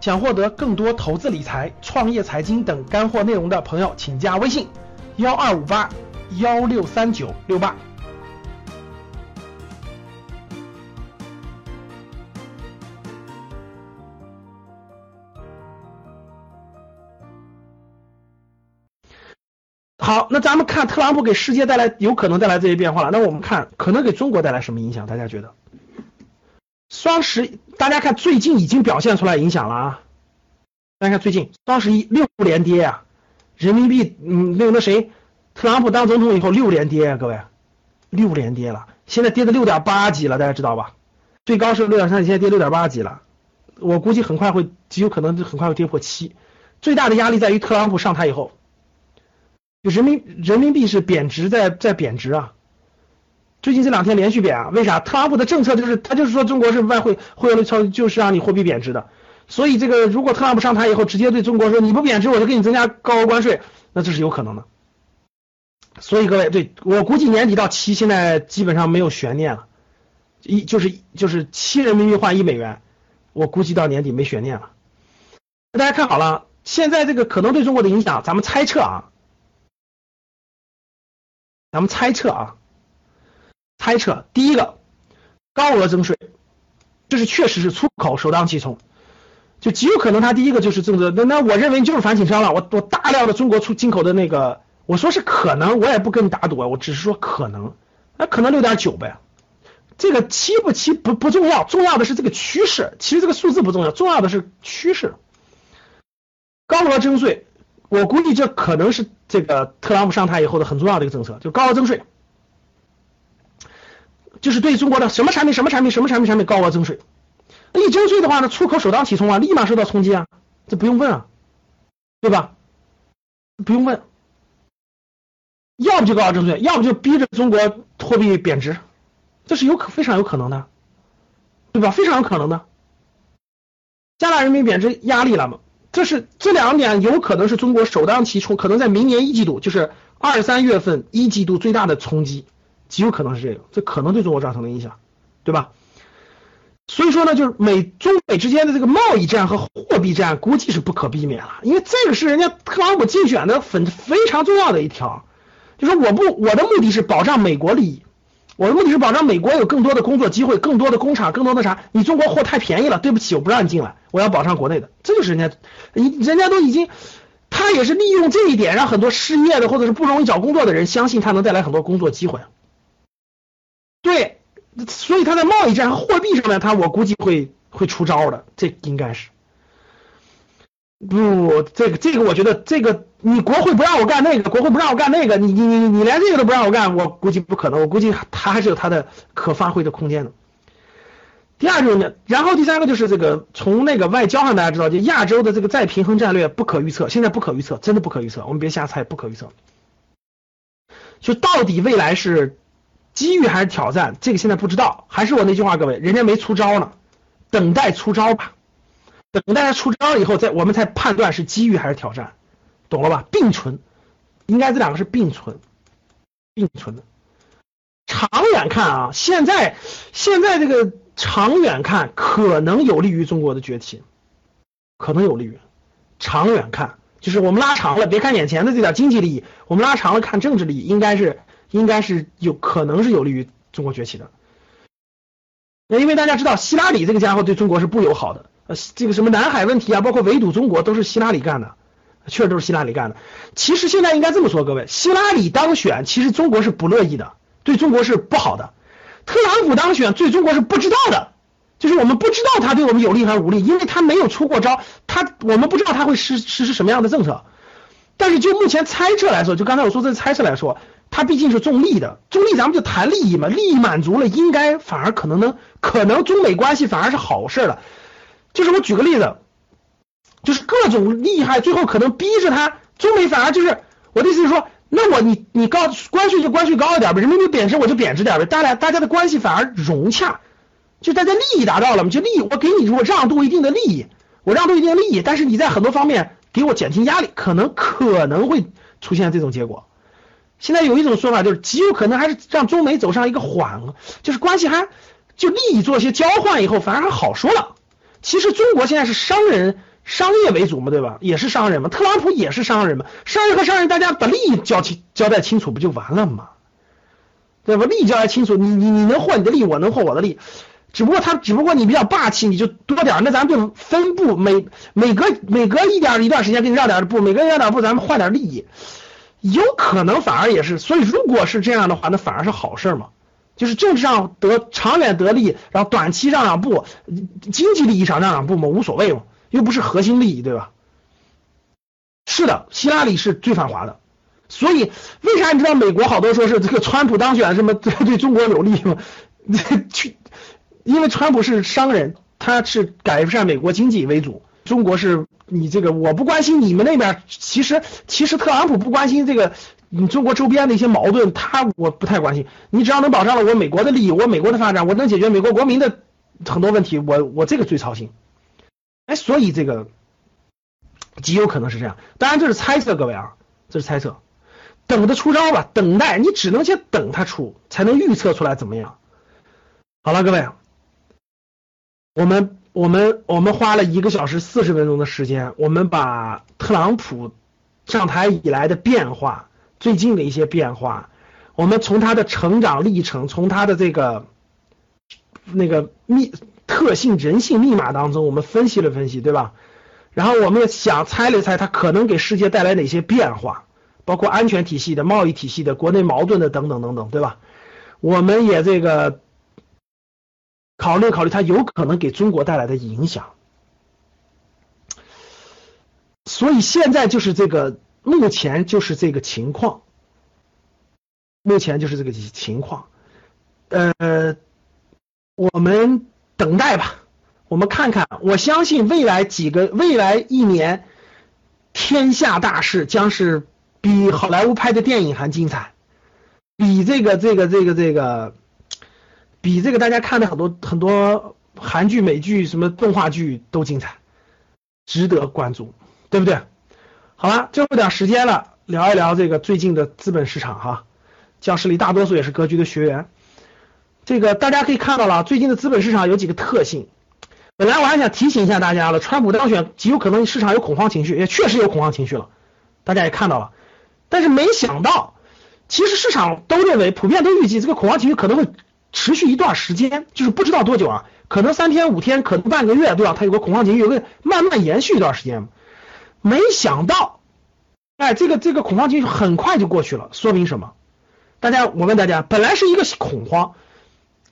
想获得更多投资理财、创业财经等干货内容的朋友，请加微信幺二五八幺六三九六八。好，那咱们看特朗普给世界带来有可能带来这些变化了，那我们看可能给中国带来什么影响？大家觉得？双十一，大家看最近已经表现出来影响了啊！大家看最近双十一六连跌啊，人民币嗯那个那谁，特朗普当总统以后六连跌啊，各位，六连跌了，现在跌到六点八几了，大家知道吧？最高是六点三，现在跌六点八几了，我估计很快会极有可能很快会跌破七。最大的压力在于特朗普上台以后，人民人民币是贬值在在贬值啊。最近这两天连续贬啊，为啥？特朗普的政策就是他就是说中国是外汇汇率超，就是让你货币贬值的。所以这个如果特朗普上台以后直接对中国说你不贬值我就给你增加高额关税，那这是有可能的。所以各位，对我估计年底到期现在基本上没有悬念了，一就是就是七人民币换一美元，我估计到年底没悬念了。大家看好了，现在这个可能对中国的影响，咱们猜测啊，咱们猜测啊。猜测第一个高额征税，这是确实是出口首当其冲，就极有可能他第一个就是政策。那那我认为就是反倾销了。我我大量的中国出进口的那个，我说是可能，我也不跟你打赌，我只是说可能，那可能六点九呗。这个七不七不不重要，重要的是这个趋势。其实这个数字不重要，重要的是趋势。高额征税，我估计这可能是这个特朗普上台以后的很重要的一个政策，就高额征税。就是对中国的什么产品、什么产品、什么产品、产品高额征税，那一征税的话呢，出口首当其冲啊，立马受到冲击啊，这不用问啊，对吧？不用问，要不就高额征税，要不就逼着中国货币贬值，这是有可非常有可能的，对吧？非常有可能的，加大人民币贬值压力了嘛？这是这两点有可能是中国首当其冲，可能在明年一季度，就是二三月份一季度最大的冲击。极有可能是这个，这可能对中国造成的影响，对吧？所以说呢，就是美中美之间的这个贸易战和货币战，估计是不可避免了，因为这个是人家特朗普竞选的很非常重要的一条，就是我不我的目的是保障美国利益，我的目的是保障美国有更多的工作机会，更多的工厂，更多的啥？你中国货太便宜了，对不起，我不让你进来，我要保障国内的，这就是人家，人人家都已经，他也是利用这一点，让很多失业的或者是不容易找工作的人相信他能带来很多工作机会。对，所以他在贸易战和货币上面，他我估计会会出招的，这应该是。不，这个这个，我觉得这个你国会不让我干那个，国会不让我干那个，你你你你连这个都不让我干，我估计不可能，我估计他还是有他的可发挥的空间的。第二种呢，然后第三个就是这个从那个外交上，大家知道，就亚洲的这个再平衡战略不可预测，现在不可预测，真的不可预测，我们别瞎猜，不可预测。就到底未来是？机遇还是挑战？这个现在不知道。还是我那句话，各位，人家没出招呢，等待出招吧。等待他出招以后，再我们才判断是机遇还是挑战，懂了吧？并存，应该这两个是并存，并存的。长远看啊，现在现在这个长远看可能有利于中国的崛起，可能有利于。长远看，就是我们拉长了，别看眼前的这点经济利益，我们拉长了看政治利益，应该是。应该是有可能是有利于中国崛起的，那因为大家知道希拉里这个家伙对中国是不友好的，呃，这个什么南海问题啊，包括围堵中国都是希拉里干的，确实都是希拉里干的。其实现在应该这么说，各位，希拉里当选，其实中国是不乐意的，对中国是不好的。特朗普当选，对中国是不知道的，就是我们不知道他对我们有利还是无利，因为他没有出过招，他我们不知道他会实实施什么样的政策。但是就目前猜测来说，就刚才我说这猜测来说。它毕竟是重利的，重利咱们就谈利益嘛，利益满足了，应该反而可能能，可能中美关系反而是好事了。就是我举个例子，就是各种利害，最后可能逼着他中美反而就是我的意思是说，那我你你高关税就关税高一点呗，人民币贬值我就贬值点呗，大家大家的关系反而融洽，就大家利益达到了嘛，就利益我给你我让渡一定的利益，我让渡一定的利益，但是你在很多方面给我减轻压力，可能可能会出现这种结果。现在有一种说法，就是极有可能还是让中美走上一个缓，就是关系还就利益做一些交换以后，反而还好说了。其实中国现在是商人商业为主嘛，对吧？也是商人嘛，特朗普也是商人嘛，商人和商人大家把利益交清交代清楚不就完了吗？对吧？利益交代清楚，你你你能获你的利，我能获我的利，只不过他只不过你比较霸气，你就多点，那咱们就分布，每每隔每隔一点一段时间给你让点步，每隔让点步，咱们换点利益，有可能反而也是，所以如果是这样的话，那反而是好事嘛。就是政治上得长远得利，然后短期让让步，经济利益上让让步嘛，无所谓嘛，又不是核心利益，对吧？是的，希拉里是最反华的，所以为啥你知道美国好多说是这个川普当选什么 对中国有利吗？去，因为川普是商人，他是改善美国经济为主，中国是你这个我不关心你们那边，其实其实特朗普不关心这个。你中国周边的一些矛盾，他我不太关心。你只要能保障了我美国的利益，我美国的发展，我能解决美国国民的很多问题，我我这个最操心。哎，所以这个极有可能是这样。当然这是猜测，各位啊，这是猜测。等着出招吧，等待，你只能先等他出，才能预测出来怎么样。好了，各位，我们我们我们花了一个小时四十分钟的时间，我们把特朗普上台以来的变化。最近的一些变化，我们从他的成长历程，从他的这个那个密特性、人性密码当中，我们分析了分析，对吧？然后我们想猜了猜，他可能给世界带来哪些变化，包括安全体系的、贸易体系的、国内矛盾的等等等等，对吧？我们也这个考虑考虑它有可能给中国带来的影响。所以现在就是这个。目前就是这个情况，目前就是这个情况，呃，我们等待吧，我们看看，我相信未来几个未来一年，天下大事将是比好莱坞拍的电影还精彩，比这个这个这个这个，比这个大家看的很多很多韩剧、美剧、什么动画剧都精彩，值得关注，对不对？好了，最后点时间了，聊一聊这个最近的资本市场哈。教室里大多数也是格局的学员，这个大家可以看到了，最近的资本市场有几个特性。本来我还想提醒一下大家了，川普当选极有可能市场有恐慌情绪，也确实有恐慌情绪了，大家也看到了。但是没想到，其实市场都认为，普遍都预计这个恐慌情绪可能会持续一段时间，就是不知道多久啊，可能三天五天，可能半个月，对吧？它有个恐慌情绪，有个慢慢延续一段时间。没想到，哎，这个这个恐慌情绪很快就过去了，说明什么？大家，我问大家，本来是一个恐慌，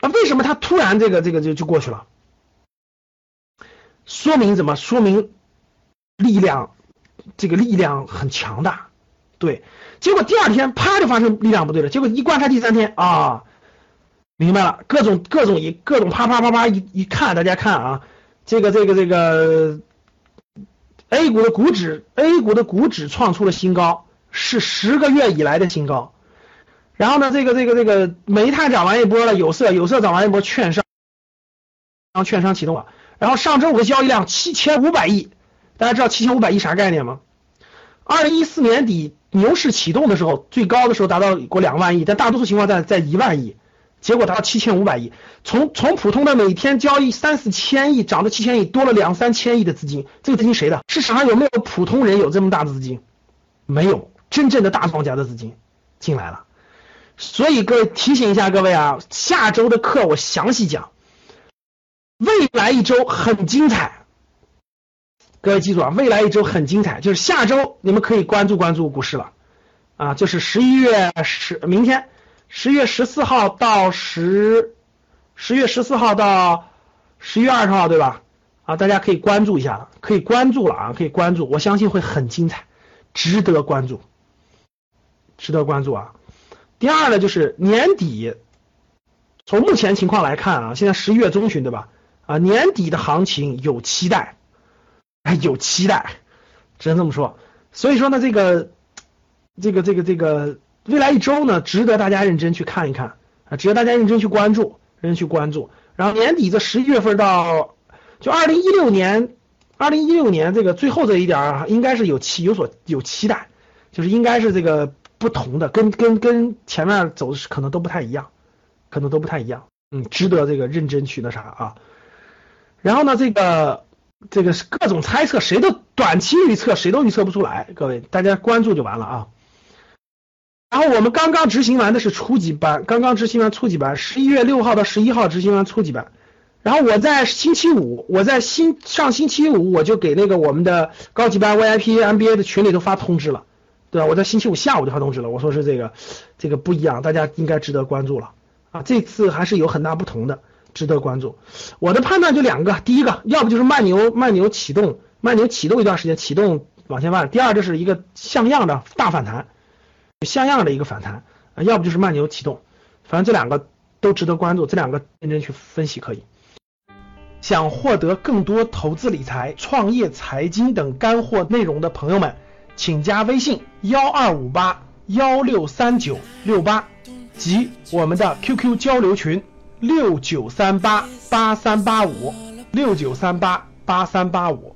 啊，为什么它突然这个这个就就过去了？说明怎么？说明力量，这个力量很强大，对。结果第二天啪就发生力量不对了，结果一观察第三天啊，明白了，各种各种一各种啪啪啪啪一一看，大家看啊，这个这个这个。A 股的股指，A 股的股指创出了新高，是十个月以来的新高。然后呢，这个这个这个煤炭涨完一波了，有色有色涨完一波，券商，然后券商启动了。然后上周五的交易量七千五百亿，大家知道七千五百亿啥概念吗？二零一四年底牛市启动的时候，最高的时候达到过两万亿，但大多数情况在在一万亿。结果达到七千五百亿，从从普通的每天交易三四千亿涨到七千亿，多了两三千亿的资金。这个资金谁的？市场上有没有普通人有这么大的资金？没有，真正的大庄家的资金进来了。所以各位提醒一下各位啊，下周的课我详细讲，未来一周很精彩。各位记住啊，未来一周很精彩，就是下周你们可以关注关注股市了啊，就是十一月十明天。十月十四号到十，十月十四号到十一月二十号，对吧？啊，大家可以关注一下，可以关注了啊，可以关注，我相信会很精彩，值得关注，值得关注啊。第二呢，就是年底，从目前情况来看啊，现在十一月中旬，对吧？啊，年底的行情有期待，哎，有期待，只能这么说。所以说呢，这个，这个，这个，这个。未来一周呢，值得大家认真去看一看啊，值得大家认真去关注，认真去关注。然后年底这十一月份到，就二零一六年，二零一六年这个最后这一点啊，应该是有期有所有期待，就是应该是这个不同的，跟跟跟前面走的可能都不太一样，可能都不太一样，嗯，值得这个认真去那啥啊。然后呢，这个这个是各种猜测，谁都短期预测谁都预测不出来，各位大家关注就完了啊。然后我们刚刚执行完的是初级班，刚刚执行完初级班，十一月六号到十一号执行完初级班。然后我在星期五，我在星上星期五我就给那个我们的高级班 VIP MBA 的群里都发通知了，对吧？我在星期五下午就发通知了，我说是这个这个不一样，大家应该值得关注了啊。这次还是有很大不同的，值得关注。我的判断就两个，第一个要不就是慢牛慢牛启动，慢牛启动一段时间，启动往前慢；第二就是一个像样的大反弹。像样的一个反弹啊，要不就是慢牛启动，反正这两个都值得关注，这两个认真去分析可以。想获得更多投资理财、创业、财经等干货内容的朋友们，请加微信幺二五八幺六三九六八及我们的 QQ 交流群六九三八八三八五六九三八八三八五。